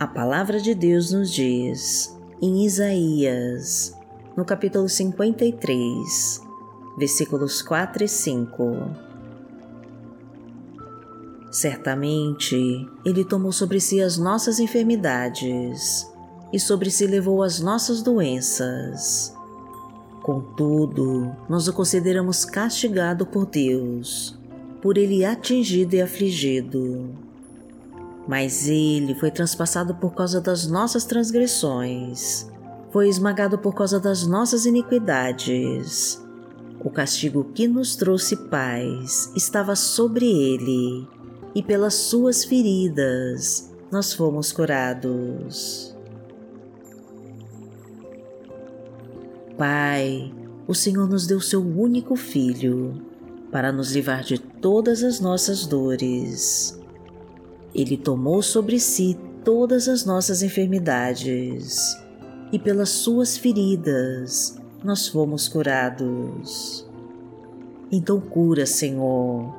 A palavra de Deus nos diz, em Isaías, no capítulo 53, versículos 4 e 5. Certamente Ele tomou sobre si as nossas enfermidades e sobre si levou as nossas doenças. Contudo, nós o consideramos castigado por Deus, por Ele atingido e afligido mas ele foi transpassado por causa das nossas transgressões, foi esmagado por causa das nossas iniquidades. O castigo que nos trouxe paz estava sobre ele, e pelas suas feridas nós fomos curados. Pai, o Senhor nos deu seu único Filho para nos livrar de todas as nossas dores ele tomou sobre si todas as nossas enfermidades e pelas suas feridas nós fomos curados. Então cura, Senhor,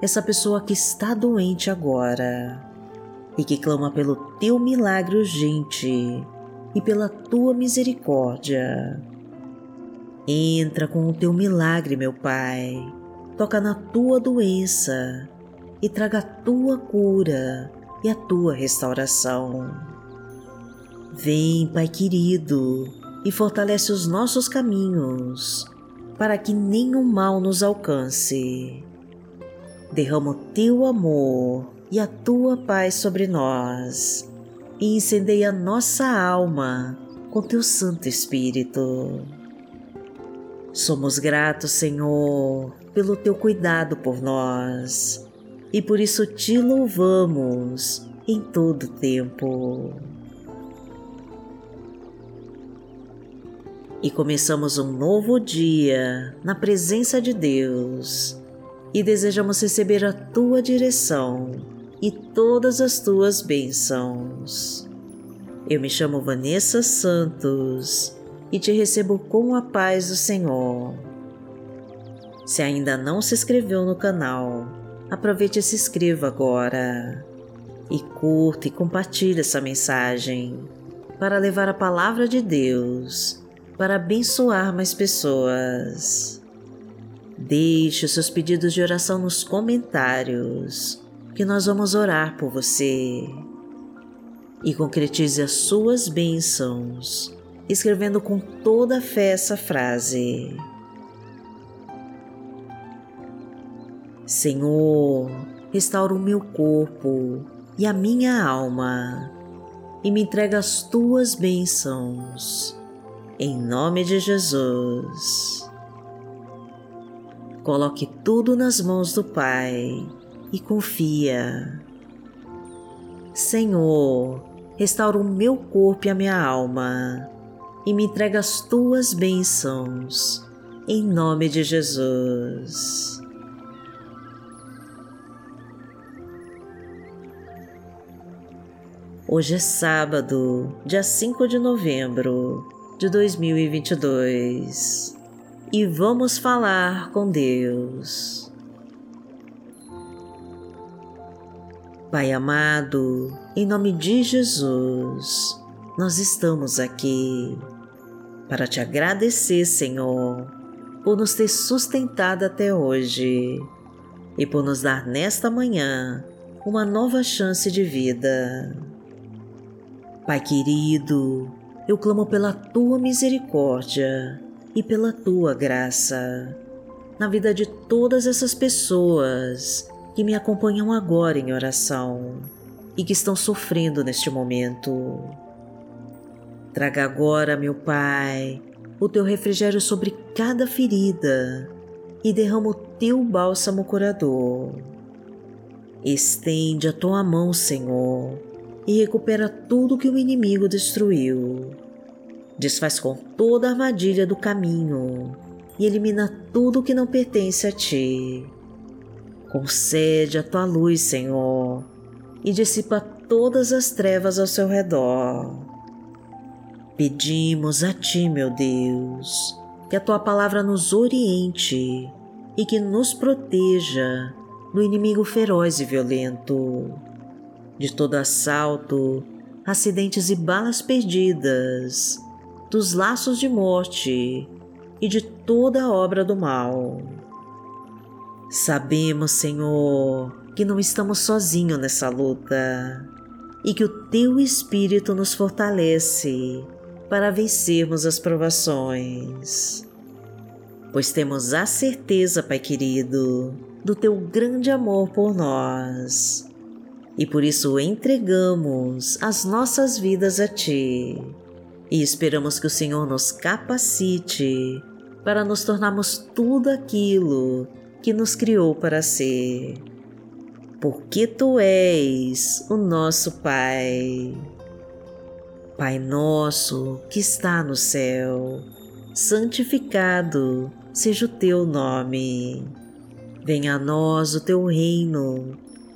essa pessoa que está doente agora e que clama pelo teu milagre urgente e pela tua misericórdia. Entra com o teu milagre, meu Pai, toca na tua doença e traga a tua cura e a tua restauração. Vem, Pai querido, e fortalece os nossos caminhos, para que nenhum mal nos alcance. Derrama o teu amor e a tua paz sobre nós, e incendeia nossa alma com teu Santo Espírito. Somos gratos, Senhor, pelo teu cuidado por nós e por isso te louvamos em todo tempo. E começamos um novo dia na presença de Deus e desejamos receber a tua direção e todas as tuas bênçãos. Eu me chamo Vanessa Santos e te recebo com a paz do Senhor. Se ainda não se inscreveu no canal, aproveite e se inscreva agora. E curta e compartilhe essa mensagem para levar a palavra de Deus para abençoar mais pessoas. Deixe seus pedidos de oração nos comentários, que nós vamos orar por você. E concretize as suas bênçãos, escrevendo com toda a fé essa frase. Senhor, restaura o meu corpo e a minha alma e me entrega as tuas bênçãos. Em nome de Jesus. Coloque tudo nas mãos do Pai e confia. Senhor, restaura o meu corpo e a minha alma e me entrega as tuas bênçãos. Em nome de Jesus. Hoje é sábado, dia 5 de novembro de 2022 e vamos falar com Deus. Pai amado, em nome de Jesus, nós estamos aqui para te agradecer, Senhor, por nos ter sustentado até hoje e por nos dar nesta manhã uma nova chance de vida. Pai querido, eu clamo pela tua misericórdia e pela tua graça na vida de todas essas pessoas que me acompanham agora em oração e que estão sofrendo neste momento. Traga agora, meu Pai, o teu refrigério sobre cada ferida e derrama o teu bálsamo curador. Estende a tua mão, Senhor, e recupera tudo que o inimigo destruiu. Desfaz com toda a armadilha do caminho e elimina tudo que não pertence a ti. Concede a tua luz, Senhor, e dissipa todas as trevas ao seu redor. Pedimos a ti, meu Deus, que a tua palavra nos oriente e que nos proteja do inimigo feroz e violento de todo assalto, acidentes e balas perdidas, dos laços de morte e de toda obra do mal. Sabemos, Senhor, que não estamos sozinhos nessa luta e que o Teu Espírito nos fortalece para vencermos as provações. Pois temos a certeza, Pai querido, do Teu grande amor por nós e por isso entregamos as nossas vidas a Ti e esperamos que o Senhor nos capacite para nos tornarmos tudo aquilo que nos criou para ser. Porque Tu és o nosso Pai. Pai nosso que está no céu, santificado seja o Teu nome. Venha a nós o Teu reino,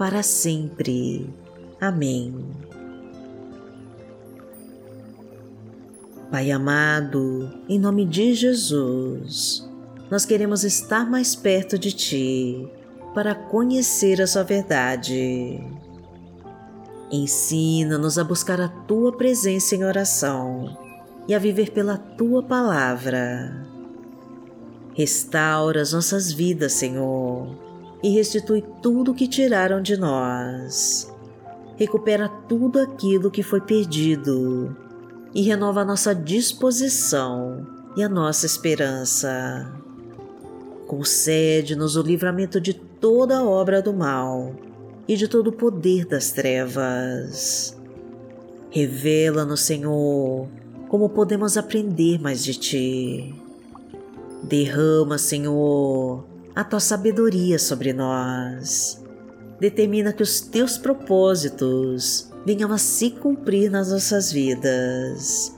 para sempre. Amém. Pai amado, em nome de Jesus, nós queremos estar mais perto de Ti para conhecer a Sua verdade. Ensina-nos a buscar a Tua presença em oração e a viver pela Tua palavra. Restaura as nossas vidas, Senhor, e restitui tudo o que tiraram de nós. Recupera tudo aquilo que foi perdido e renova a nossa disposição e a nossa esperança. Concede-nos o livramento de toda a obra do mal e de todo o poder das trevas. Revela-nos, Senhor, como podemos aprender mais de Ti. Derrama, Senhor, a Tua sabedoria sobre nós. Determina que os Teus propósitos venham a se cumprir nas nossas vidas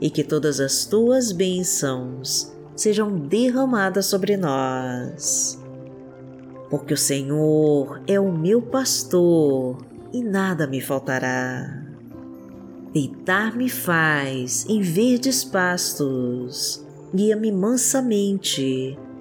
e que todas as tuas bênçãos sejam derramadas sobre nós. Porque o Senhor é o meu pastor e nada me faltará. Deitar-me faz em verdes pastos, guia-me mansamente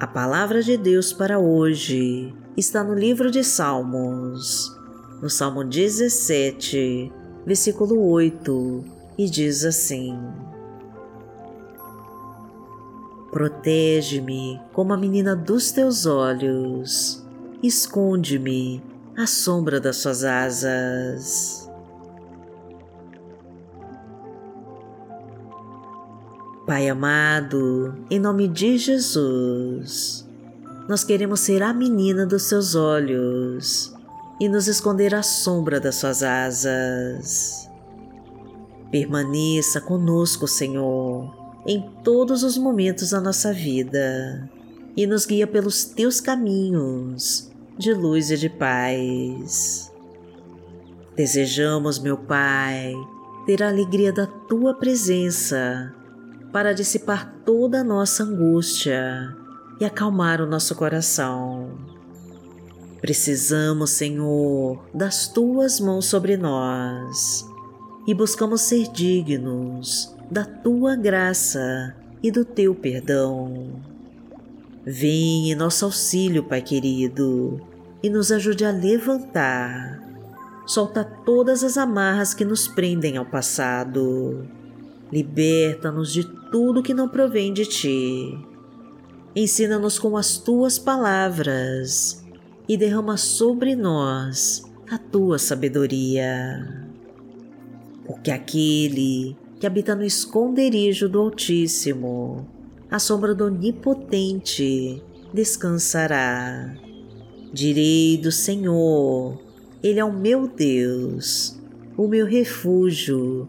A palavra de Deus para hoje está no livro de Salmos, no Salmo 17, versículo 8, e diz assim: Protege-me como a menina dos teus olhos, esconde-me à sombra das suas asas. Pai amado, em nome de Jesus, nós queremos ser a menina dos seus olhos e nos esconder à sombra das suas asas. Permaneça conosco, Senhor, em todos os momentos da nossa vida e nos guia pelos teus caminhos de luz e de paz. Desejamos, meu Pai, ter a alegria da tua presença para dissipar toda a nossa angústia e acalmar o nosso coração. Precisamos, Senhor, das tuas mãos sobre nós e buscamos ser dignos da tua graça e do teu perdão. Vem em nosso auxílio, Pai querido, e nos ajude a levantar. Solta todas as amarras que nos prendem ao passado. Liberta-nos de tudo que não provém de ti. Ensina-nos com as tuas palavras e derrama sobre nós a tua sabedoria. Porque aquele que habita no esconderijo do Altíssimo, à sombra do Onipotente, descansará. Direi do Senhor, Ele é o meu Deus, o meu refúgio,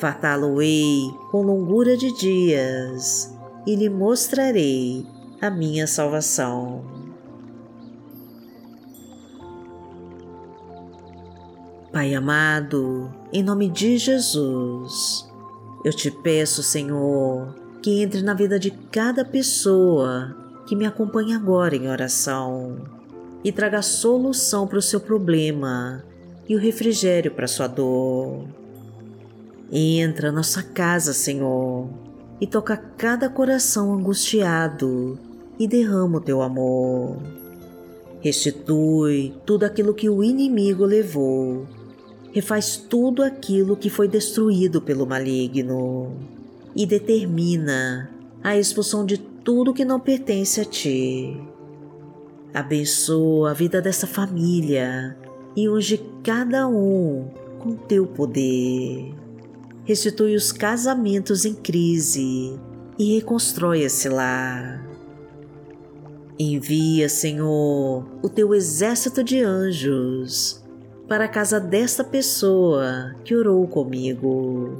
Fartá-lo-ei com longura de dias e lhe mostrarei a minha salvação. Pai amado, em nome de Jesus, eu te peço, Senhor, que entre na vida de cada pessoa que me acompanha agora em oração e traga solução para o seu problema e o refrigério para sua dor. Entra na sua casa, Senhor, e toca cada coração angustiado e derrama o teu amor. Restitui tudo aquilo que o inimigo levou refaz tudo aquilo que foi destruído pelo maligno e determina a expulsão de tudo que não pertence a ti. Abençoa a vida dessa família e unge cada um com teu poder. Restitui os casamentos em crise e reconstrói esse lar. Envia, Senhor, o teu exército de anjos para a casa desta pessoa que orou comigo,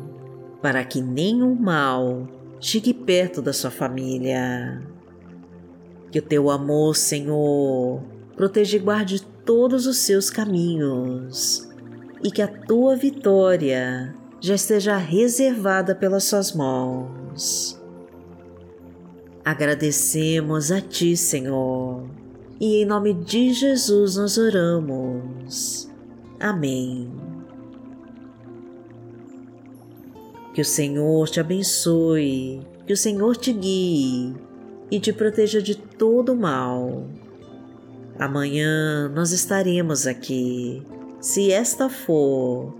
para que nenhum mal chegue perto da sua família. Que o teu amor, Senhor, proteja e guarde todos os seus caminhos e que a tua vitória já esteja reservada pelas suas mãos. Agradecemos a Ti, Senhor, e em nome de Jesus nós oramos. Amém. Que o Senhor te abençoe, que o Senhor te guie e te proteja de todo mal. Amanhã nós estaremos aqui, se esta for